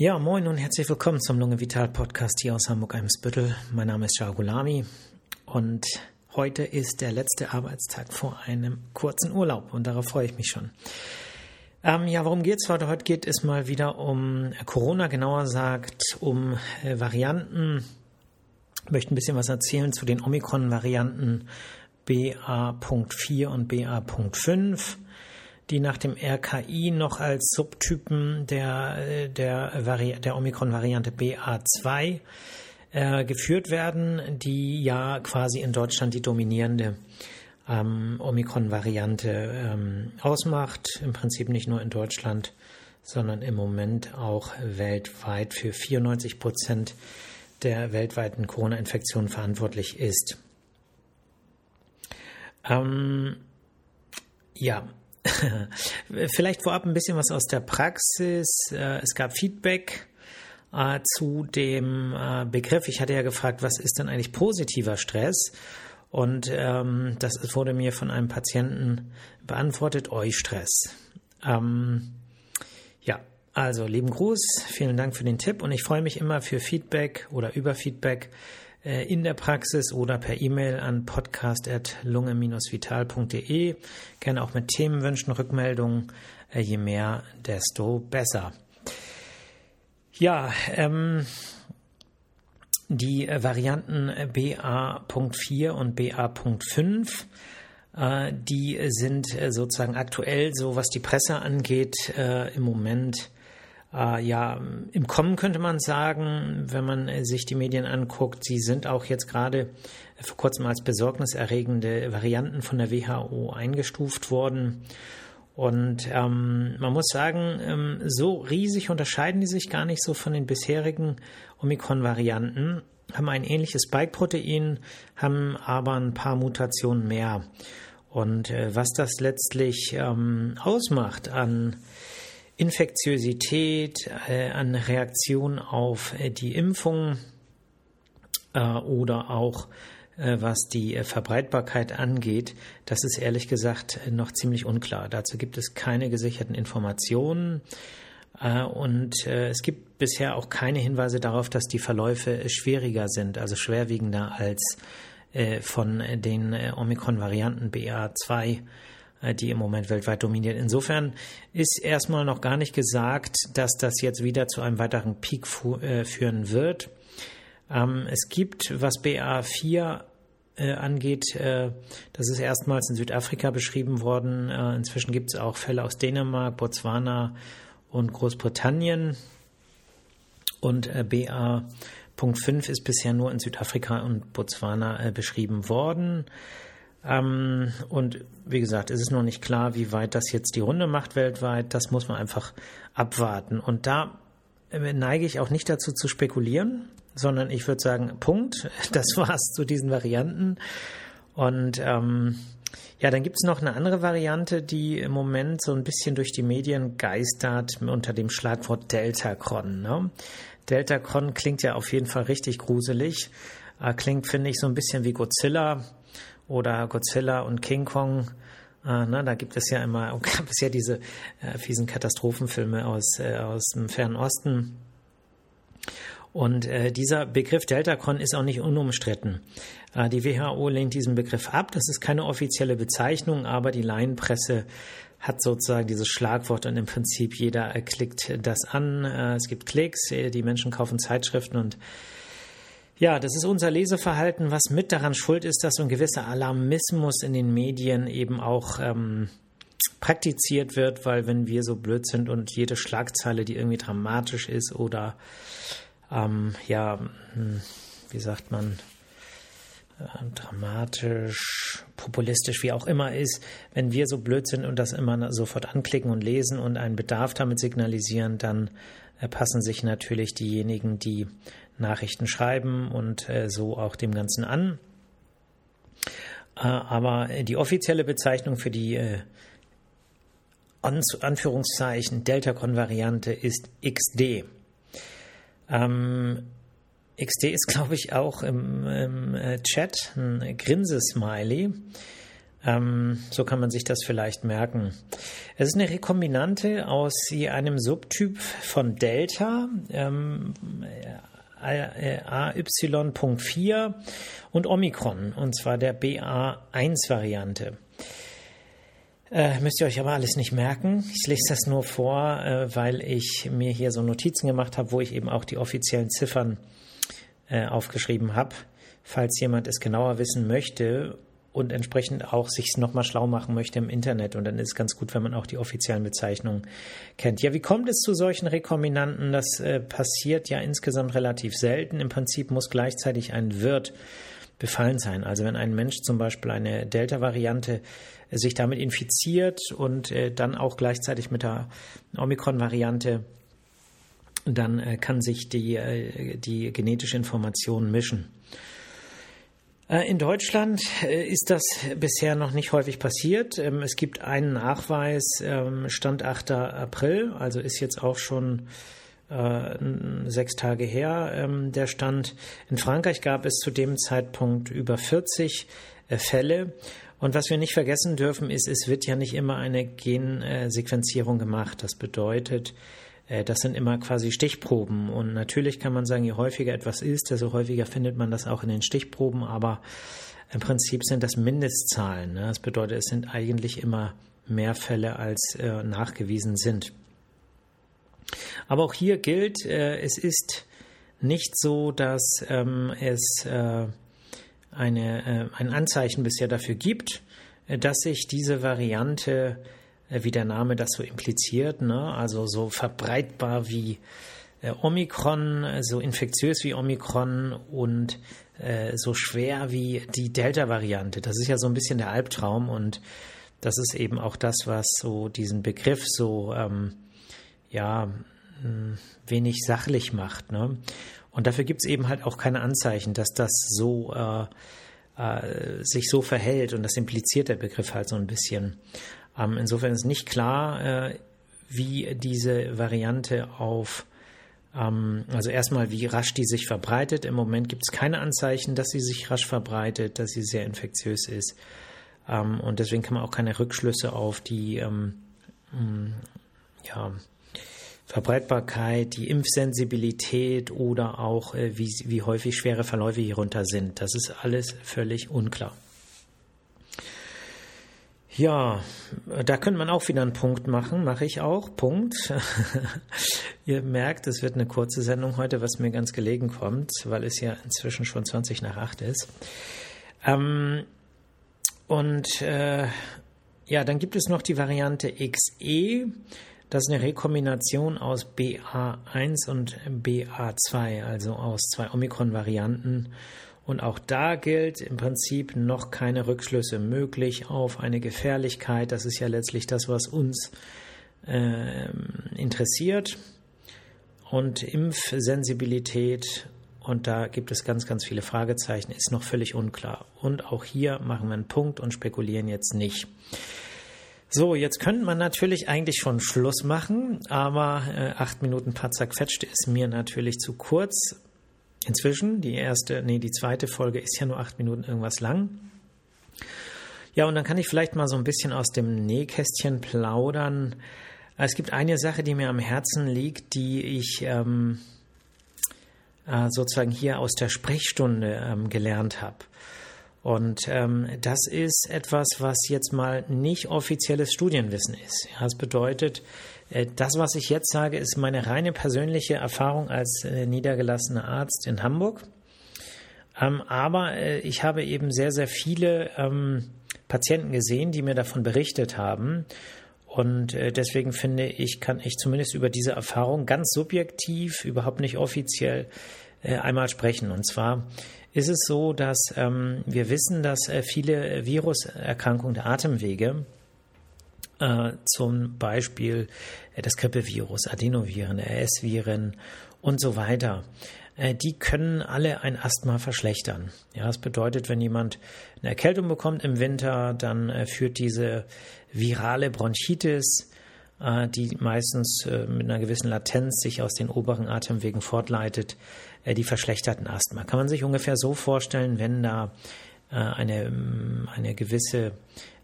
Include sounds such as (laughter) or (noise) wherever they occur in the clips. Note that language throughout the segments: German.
Ja, moin und herzlich willkommen zum Lunge Vital Podcast hier aus Hamburg-Eimsbüttel. Mein Name ist Shah und heute ist der letzte Arbeitstag vor einem kurzen Urlaub und darauf freue ich mich schon. Ähm, ja, worum geht's heute? Heute geht es mal wieder um Corona, genauer gesagt um äh, Varianten. Ich möchte ein bisschen was erzählen zu den Omikron-Varianten BA.4 und BA.5 die nach dem RKI noch als Subtypen der, der, Vari der Omikron-Variante BA2 äh, geführt werden, die ja quasi in Deutschland die dominierende ähm, Omikron-Variante ähm, ausmacht. Im Prinzip nicht nur in Deutschland, sondern im Moment auch weltweit für 94 Prozent der weltweiten Corona-Infektionen verantwortlich ist. Ähm, ja, (laughs) Vielleicht vorab ein bisschen was aus der Praxis. Äh, es gab Feedback äh, zu dem äh, Begriff. Ich hatte ja gefragt, was ist denn eigentlich positiver Stress? Und ähm, das wurde mir von einem Patienten beantwortet, Eustress. Ähm, ja, also lieben Gruß, vielen Dank für den Tipp und ich freue mich immer für Feedback oder über Feedback in der Praxis oder per E-Mail an podcast.lunge-vital.de. Gerne auch mit Themenwünschen, Rückmeldungen. Äh, je mehr, desto besser. Ja, ähm, die Varianten BA.4 und BA.5 äh, die sind sozusagen aktuell, so was die Presse angeht, im Moment äh, ja, im Kommen könnte man sagen, wenn man äh, sich die Medien anguckt, sie sind auch jetzt gerade äh, vor kurzem als besorgniserregende Varianten von der WHO eingestuft worden. Und ähm, man muss sagen, ähm, so riesig unterscheiden die sich gar nicht so von den bisherigen Omikron-Varianten, haben ein ähnliches Spike-Protein, haben aber ein paar Mutationen mehr. Und äh, was das letztlich ähm, ausmacht an Infektiosität, äh, an Reaktion auf äh, die Impfung äh, oder auch äh, was die Verbreitbarkeit angeht, das ist ehrlich gesagt noch ziemlich unklar. Dazu gibt es keine gesicherten Informationen. Und es gibt bisher auch keine Hinweise darauf, dass die Verläufe schwieriger sind, also schwerwiegender als von den Omikron-Varianten BA2 äh, die im Moment weltweit dominiert. Insofern ist erstmal noch gar nicht gesagt, dass das jetzt wieder zu einem weiteren Peak äh, führen wird. Ähm, es gibt, was BA4 äh, angeht, das ist erstmals in Südafrika beschrieben worden. inzwischen gibt es auch Fälle aus Dänemark, Botswana und Großbritannien. Und BA.5 ist bisher nur in Südafrika und Botswana beschrieben worden. Ähm, und wie gesagt, es ist noch nicht klar, wie weit das jetzt die Runde macht weltweit. Das muss man einfach abwarten. Und da äh, neige ich auch nicht dazu zu spekulieren, sondern ich würde sagen, Punkt. (laughs) Das war's zu diesen Varianten. Und ähm, ja, dann gibt es noch eine andere Variante, die im Moment so ein bisschen durch die Medien geistert unter dem Schlagwort Deltacron. Ne? Deltacron klingt ja auf jeden Fall richtig gruselig. Äh, klingt, finde ich, so ein bisschen wie Godzilla oder Godzilla und King Kong. Äh, ne, da gibt es ja immer, (laughs) gab es ja diese äh, fiesen Katastrophenfilme aus, äh, aus dem Fernen Osten. Und äh, dieser Begriff Deltacron ist auch nicht unumstritten. Äh, die WHO lehnt diesen Begriff ab. Das ist keine offizielle Bezeichnung, aber die Laienpresse hat sozusagen dieses Schlagwort und im Prinzip jeder klickt das an. Äh, es gibt Klicks, äh, die Menschen kaufen Zeitschriften und ja, das ist unser Leseverhalten, was mit daran schuld ist, dass so ein gewisser Alarmismus in den Medien eben auch ähm, praktiziert wird, weil wenn wir so blöd sind und jede Schlagzeile, die irgendwie dramatisch ist oder ähm, ja, hm, wie sagt man, äh, dramatisch, populistisch, wie auch immer ist, wenn wir so blöd sind und das immer sofort anklicken und lesen und einen Bedarf damit signalisieren, dann äh, passen sich natürlich diejenigen, die Nachrichten schreiben und äh, so auch dem Ganzen an. Äh, aber die offizielle Bezeichnung für die äh, Anführungszeichen Delta-Kon-Variante ist XD. Ähm, XD ist, (laughs) glaube ich, auch im, im Chat ein Grinsesmiley. Ähm, so kann man sich das vielleicht merken. Es ist eine Rekombinante aus einem Subtyp von Delta, ähm, AY.4 und Omikron, und zwar der BA1-Variante. Äh, müsst ihr euch aber alles nicht merken. Ich lese das nur vor, äh, weil ich mir hier so Notizen gemacht habe, wo ich eben auch die offiziellen Ziffern äh, aufgeschrieben habe. Falls jemand es genauer wissen möchte und entsprechend auch sich nochmal schlau machen möchte im Internet. Und dann ist es ganz gut, wenn man auch die offiziellen Bezeichnungen kennt. Ja, wie kommt es zu solchen Rekombinanten? Das äh, passiert ja insgesamt relativ selten. Im Prinzip muss gleichzeitig ein Wirt befallen sein. Also wenn ein Mensch zum Beispiel eine Delta-Variante äh, sich damit infiziert und äh, dann auch gleichzeitig mit der Omikron-Variante, dann äh, kann sich die, äh, die genetische Information mischen. Äh, in Deutschland äh, ist das bisher noch nicht häufig passiert. Ähm, es gibt einen Nachweis, ähm, Stand 8. April, also ist jetzt auch schon äh, sechs Tage her ähm, der Stand. In Frankreich gab es zu dem Zeitpunkt über 40 Fälle. Und was wir nicht vergessen dürfen, ist, es wird ja nicht immer eine Gensequenzierung gemacht. Das bedeutet, das sind immer quasi Stichproben. Und natürlich kann man sagen, je häufiger etwas ist, desto häufiger findet man das auch in den Stichproben. Aber im Prinzip sind das Mindestzahlen. Ne? Das bedeutet, es sind eigentlich immer mehr Fälle, als äh, nachgewiesen sind. Aber auch hier gilt, äh, es ist nicht so, dass ähm, es eine, ein Anzeichen bisher dafür gibt, dass sich diese Variante äh, wie der Name das so impliziert, ne? also so verbreitbar wie äh, Omikron, so infektiös wie Omikron und äh, so schwer wie die Delta-Variante. Das ist ja so ein bisschen der Albtraum und das ist eben auch das, was so diesen Begriff so ähm, ja wenig sachlich macht. Ne? Und dafür gibt es eben halt auch keine Anzeichen, dass das so äh, äh, sich so verhält und das impliziert der Begriff halt so ein bisschen. Ähm, insofern ist nicht klar, äh, wie diese Variante auf, ähm, also erstmal, wie rasch die sich verbreitet. Im Moment gibt es keine Anzeichen, dass sie sich rasch verbreitet, dass sie sehr infektiös ist. Ähm, und deswegen kann man auch keine Rückschlüsse auf die mm, ja, Verbreitbarkeit, die Impfsensibilität oder auch äh, wie, wie häufig schwere Verläufe hierunter sind. Das ist alles völlig unklar. Ja, da könnte man auch wieder einen Punkt machen, mache ich auch. Punkt. (laughs) Ihr merkt, es wird eine kurze Sendung heute, was mir ganz gelegen kommt, weil es ja inzwischen schon 20 nach 8 ist. Ähm, und äh, ja, dann gibt es noch die Variante XE. Das ist eine Rekombination aus BA1 und BA2, also aus zwei Omikron-Varianten. Und auch da gilt im Prinzip noch keine Rückschlüsse möglich auf eine Gefährlichkeit. Das ist ja letztlich das, was uns äh, interessiert. Und Impfsensibilität, und da gibt es ganz, ganz viele Fragezeichen, ist noch völlig unklar. Und auch hier machen wir einen Punkt und spekulieren jetzt nicht. So, jetzt könnte man natürlich eigentlich schon Schluss machen, aber äh, acht Minuten paar zerquetscht ist mir natürlich zu kurz. Inzwischen, die erste, nee, die zweite Folge ist ja nur acht Minuten irgendwas lang. Ja, und dann kann ich vielleicht mal so ein bisschen aus dem Nähkästchen plaudern. Es gibt eine Sache, die mir am Herzen liegt, die ich ähm, äh, sozusagen hier aus der Sprechstunde ähm, gelernt habe. Und ähm, das ist etwas, was jetzt mal nicht offizielles Studienwissen ist. Das bedeutet, äh, das, was ich jetzt sage, ist meine reine persönliche Erfahrung als äh, niedergelassener Arzt in Hamburg. Ähm, aber äh, ich habe eben sehr, sehr viele ähm, Patienten gesehen, die mir davon berichtet haben. Und deswegen finde ich, kann ich zumindest über diese Erfahrung ganz subjektiv, überhaupt nicht offiziell einmal sprechen. Und zwar ist es so, dass ähm, wir wissen, dass viele Viruserkrankungen der Atemwege äh, zum Beispiel äh, das Grippevirus, Adenoviren, RS-Viren und so weiter. Äh, die können alle ein Asthma verschlechtern. Ja, das bedeutet, wenn jemand eine Erkältung bekommt im Winter, dann äh, führt diese virale Bronchitis, äh, die meistens äh, mit einer gewissen Latenz sich aus den oberen Atemwegen fortleitet, die verschlechterten Asthma. Kann man sich ungefähr so vorstellen, wenn da eine, ähm, eine gewisse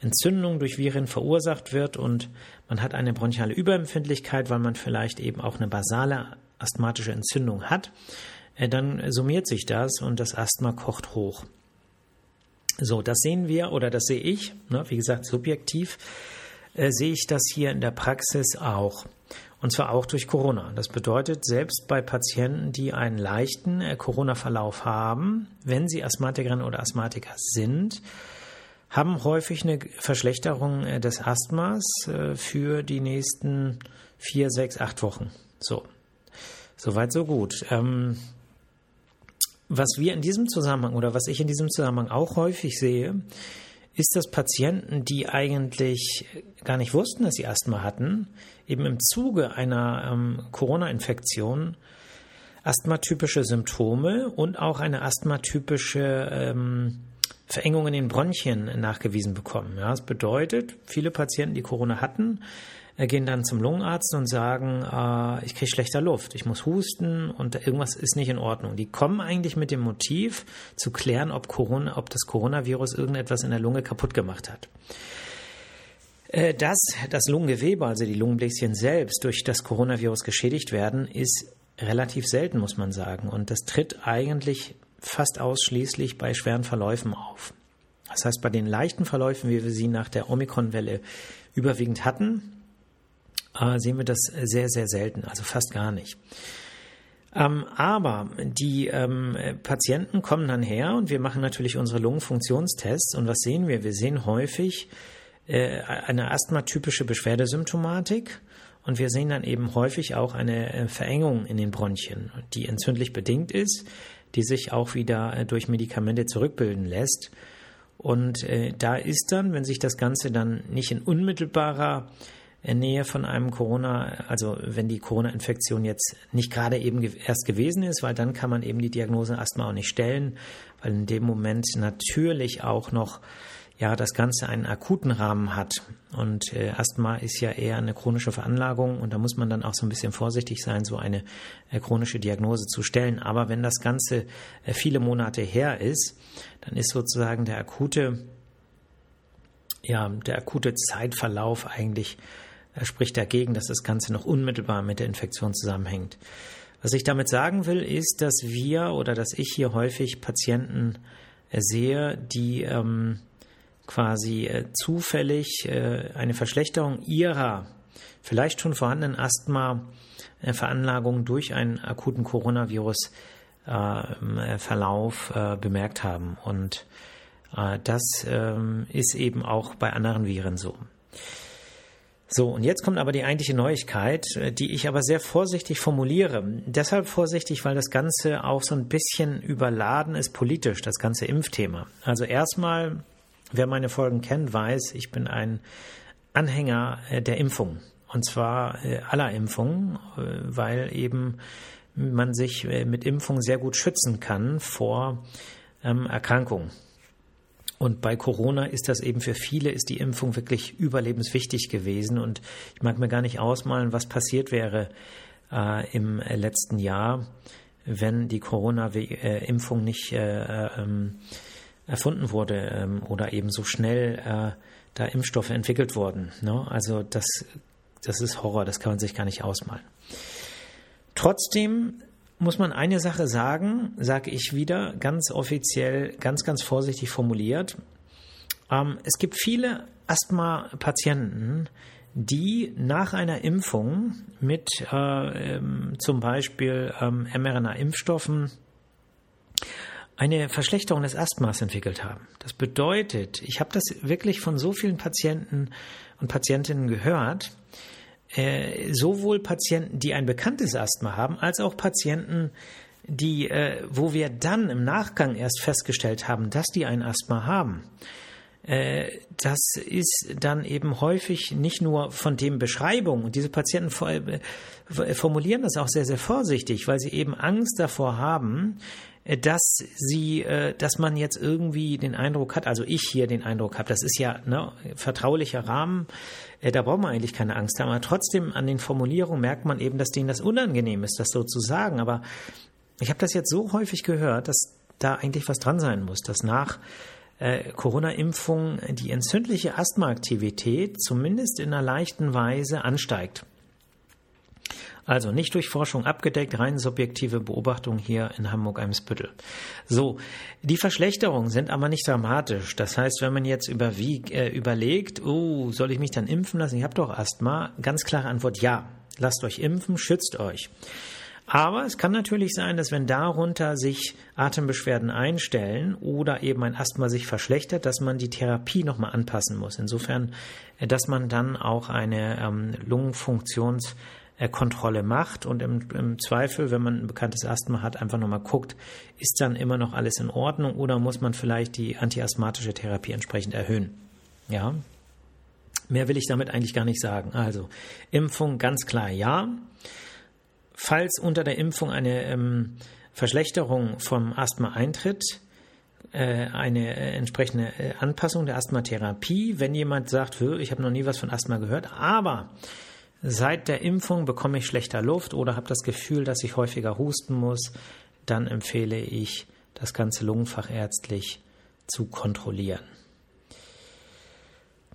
Entzündung durch Viren verursacht wird und man hat eine bronchiale Überempfindlichkeit, weil man vielleicht eben auch eine basale asthmatische Entzündung hat, äh, dann summiert sich das und das Asthma kocht hoch. So, das sehen wir oder das sehe ich, ne, wie gesagt, subjektiv äh, sehe ich das hier in der Praxis auch. Und zwar auch durch Corona. Das bedeutet, selbst bei Patienten, die einen leichten äh, Corona-Verlauf haben, wenn sie Asthmatikerinnen oder Asthmatiker sind, haben häufig eine Verschlechterung äh, des Asthmas äh, für die nächsten vier, sechs, acht Wochen. So. Soweit, so gut. Ähm, was wir in diesem Zusammenhang oder was ich in diesem Zusammenhang auch häufig sehe, ist, dass Patienten, die eigentlich gar nicht wussten, dass sie Asthma hatten, eben im Zuge einer ähm, Corona-Infektion asthmatypische Symptome und auch eine asthmatypische ähm, Verengung in den Bronchien nachgewiesen bekommen. Ja, das bedeutet, viele Patienten, die Corona hatten, äh, gehen dann zum Lungenarzt und sagen, äh, ich kriege schlechter Luft, ich muss husten und irgendwas ist nicht in Ordnung. Die kommen eigentlich mit dem Motiv zu klären, ob, Corona, ob das Coronavirus irgendetwas in der Lunge kaputt gemacht hat. Äh, dass das Lungengewebe, also die Lungenbläschen selbst, durch das Coronavirus geschädigt werden, ist relativ selten, muss man sagen. Und das tritt eigentlich fast ausschließlich bei schweren Verläufen auf. Das heißt, bei den leichten Verläufen, wie wir sie nach der Omikron-Welle überwiegend hatten, äh, sehen wir das sehr, sehr selten, also fast gar nicht. Ähm, aber die ähm, Patienten kommen dann her und wir machen natürlich unsere Lungenfunktionstests. Und was sehen wir? Wir sehen häufig äh, eine asthmatypische Beschwerdesymptomatik und wir sehen dann eben häufig auch eine äh, Verengung in den Bronchien, die entzündlich bedingt ist, die sich auch wieder äh, durch Medikamente zurückbilden lässt. Und äh, da ist dann, wenn sich das Ganze dann nicht in unmittelbarer Nähe von einem Corona, also wenn die Corona-Infektion jetzt nicht gerade eben erst gewesen ist, weil dann kann man eben die Diagnose Asthma auch nicht stellen, weil in dem Moment natürlich auch noch ja das Ganze einen akuten Rahmen hat. Und äh, Asthma ist ja eher eine chronische Veranlagung und da muss man dann auch so ein bisschen vorsichtig sein, so eine äh, chronische Diagnose zu stellen. Aber wenn das Ganze äh, viele Monate her ist, dann ist sozusagen der akute, ja, der akute Zeitverlauf eigentlich er spricht dagegen, dass das Ganze noch unmittelbar mit der Infektion zusammenhängt. Was ich damit sagen will, ist, dass wir oder dass ich hier häufig Patienten äh, sehe, die ähm, quasi äh, zufällig äh, eine Verschlechterung ihrer vielleicht schon vorhandenen Asthma-Veranlagung äh, durch einen akuten Coronavirus-Verlauf äh, äh, bemerkt haben. Und das ähm, ist eben auch bei anderen Viren so. So, und jetzt kommt aber die eigentliche Neuigkeit, die ich aber sehr vorsichtig formuliere. Deshalb vorsichtig, weil das Ganze auch so ein bisschen überladen ist politisch, das ganze Impfthema. Also erstmal, wer meine Folgen kennt, weiß, ich bin ein Anhänger äh, der Impfung. Und zwar äh, aller Impfungen, weil eben man sich mit Impfung sehr gut schützen kann vor ähm, Erkrankungen. Und bei Corona ist das eben für viele, ist die Impfung wirklich überlebenswichtig gewesen. Und ich mag mir gar nicht ausmalen, was passiert wäre äh, im letzten Jahr, wenn die Corona-Impfung nicht äh, ähm, erfunden wurde ähm, oder eben so schnell äh, da Impfstoffe entwickelt wurden. Ne? Also das, das ist Horror, das kann man sich gar nicht ausmalen. Trotzdem muss man eine Sache sagen, sage ich wieder, ganz offiziell, ganz, ganz vorsichtig formuliert. Ähm, es gibt viele Asthma-Patienten, die nach einer Impfung mit äh, ähm, zum Beispiel ähm, mRNA-Impfstoffen eine Verschlechterung des Asthmas entwickelt haben. Das bedeutet, ich habe das wirklich von so vielen Patienten und Patientinnen gehört, äh, sowohl Patienten, die ein bekanntes Asthma haben, als auch Patienten, die, äh, wo wir dann im Nachgang erst festgestellt haben, dass die ein Asthma haben. Äh, das ist dann eben häufig nicht nur von dem Beschreibung, und diese Patienten äh, formulieren das auch sehr, sehr vorsichtig, weil sie eben Angst davor haben, äh, dass sie, dass man jetzt irgendwie den Eindruck hat, also ich hier den Eindruck habe, das ist ja ne, vertraulicher Rahmen, da braucht man eigentlich keine Angst haben, aber trotzdem an den Formulierungen merkt man eben, dass denen das unangenehm ist, das so zu sagen. Aber ich habe das jetzt so häufig gehört, dass da eigentlich was dran sein muss, dass nach äh, Corona-Impfung die entzündliche Asthmaaktivität zumindest in einer leichten Weise ansteigt. Also nicht durch Forschung abgedeckt, rein subjektive Beobachtung hier in Hamburg-Eimsbüttel. So, die Verschlechterungen sind aber nicht dramatisch. Das heißt, wenn man jetzt überwieg, äh, überlegt, oh, soll ich mich dann impfen lassen? Ich habe doch Asthma. Ganz klare Antwort, ja. Lasst euch impfen, schützt euch. Aber es kann natürlich sein, dass wenn darunter sich Atembeschwerden einstellen oder eben ein Asthma sich verschlechtert, dass man die Therapie nochmal anpassen muss. Insofern, äh, dass man dann auch eine ähm, Lungenfunktions- Kontrolle macht und im, im, Zweifel, wenn man ein bekanntes Asthma hat, einfach nochmal guckt, ist dann immer noch alles in Ordnung oder muss man vielleicht die antiasthmatische Therapie entsprechend erhöhen? Ja. Mehr will ich damit eigentlich gar nicht sagen. Also, Impfung ganz klar ja. Falls unter der Impfung eine ähm, Verschlechterung vom Asthma eintritt, äh, eine äh, entsprechende äh, Anpassung der Asthmatherapie, wenn jemand sagt, ich habe noch nie was von Asthma gehört, aber Seit der Impfung bekomme ich schlechter Luft oder habe das Gefühl, dass ich häufiger husten muss, dann empfehle ich, das ganze lungenfachärztlich zu kontrollieren.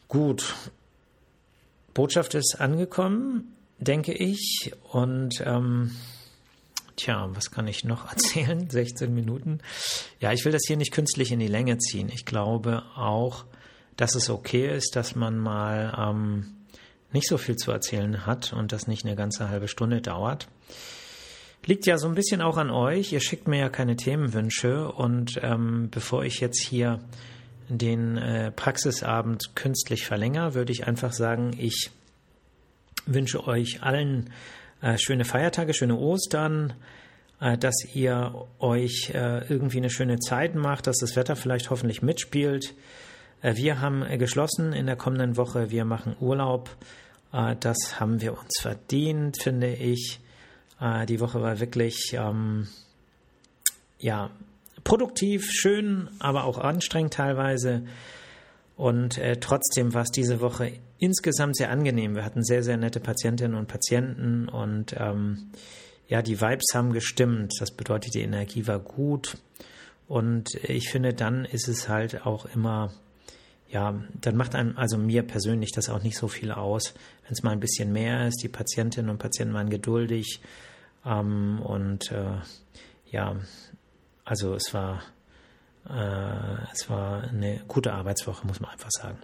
Gut, Botschaft ist angekommen, denke ich. Und ähm, tja, was kann ich noch (laughs) erzählen? 16 Minuten. Ja, ich will das hier nicht künstlich in die Länge ziehen. Ich glaube auch, dass es okay ist, dass man mal ähm, nicht so viel zu erzählen hat und das nicht eine ganze halbe Stunde dauert. Liegt ja so ein bisschen auch an euch. Ihr schickt mir ja keine Themenwünsche und ähm, bevor ich jetzt hier den äh, Praxisabend künstlich verlängere, würde ich einfach sagen, ich wünsche euch allen äh, schöne Feiertage, schöne Ostern, äh, dass ihr euch äh, irgendwie eine schöne Zeit macht, dass das Wetter vielleicht hoffentlich mitspielt. Äh, wir haben äh, geschlossen in der kommenden Woche. Wir machen Urlaub. Äh, das haben wir uns verdient, finde ich. Die Woche war wirklich ähm, ja produktiv, schön, aber auch anstrengend teilweise. Und äh, trotzdem war es diese Woche insgesamt sehr angenehm. Wir hatten sehr, sehr nette Patientinnen und Patienten und ähm, ja, die Vibes haben gestimmt. Das bedeutet, die Energie war gut. Und ich finde, dann ist es halt auch immer ja, dann macht einem, also mir persönlich das auch nicht so viel aus, wenn es mal ein bisschen mehr ist. Die Patientinnen und Patienten waren geduldig ähm, und äh, ja, also es war, äh, es war eine gute Arbeitswoche, muss man einfach sagen.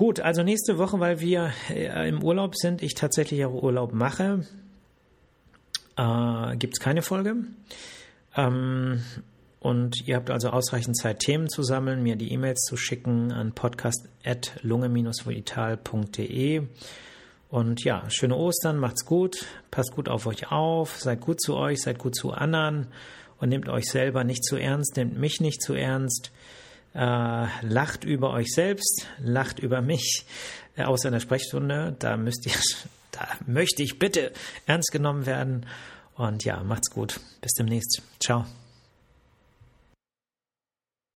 Gut, also nächste Woche, weil wir äh, im Urlaub sind, ich tatsächlich auch Urlaub mache, äh, gibt es keine Folge. Ähm, und ihr habt also ausreichend Zeit, Themen zu sammeln, mir die E-Mails zu schicken an podcast.lunge-vital.de. Und ja, schöne Ostern, macht's gut, passt gut auf euch auf, seid gut zu euch, seid gut zu anderen und nehmt euch selber nicht zu ernst, nehmt mich nicht zu ernst. Äh, lacht über euch selbst, lacht über mich, äh, außer in der Sprechstunde. Da müsst ihr, (laughs) da möchte ich bitte ernst genommen werden. Und ja, macht's gut. Bis demnächst. Ciao.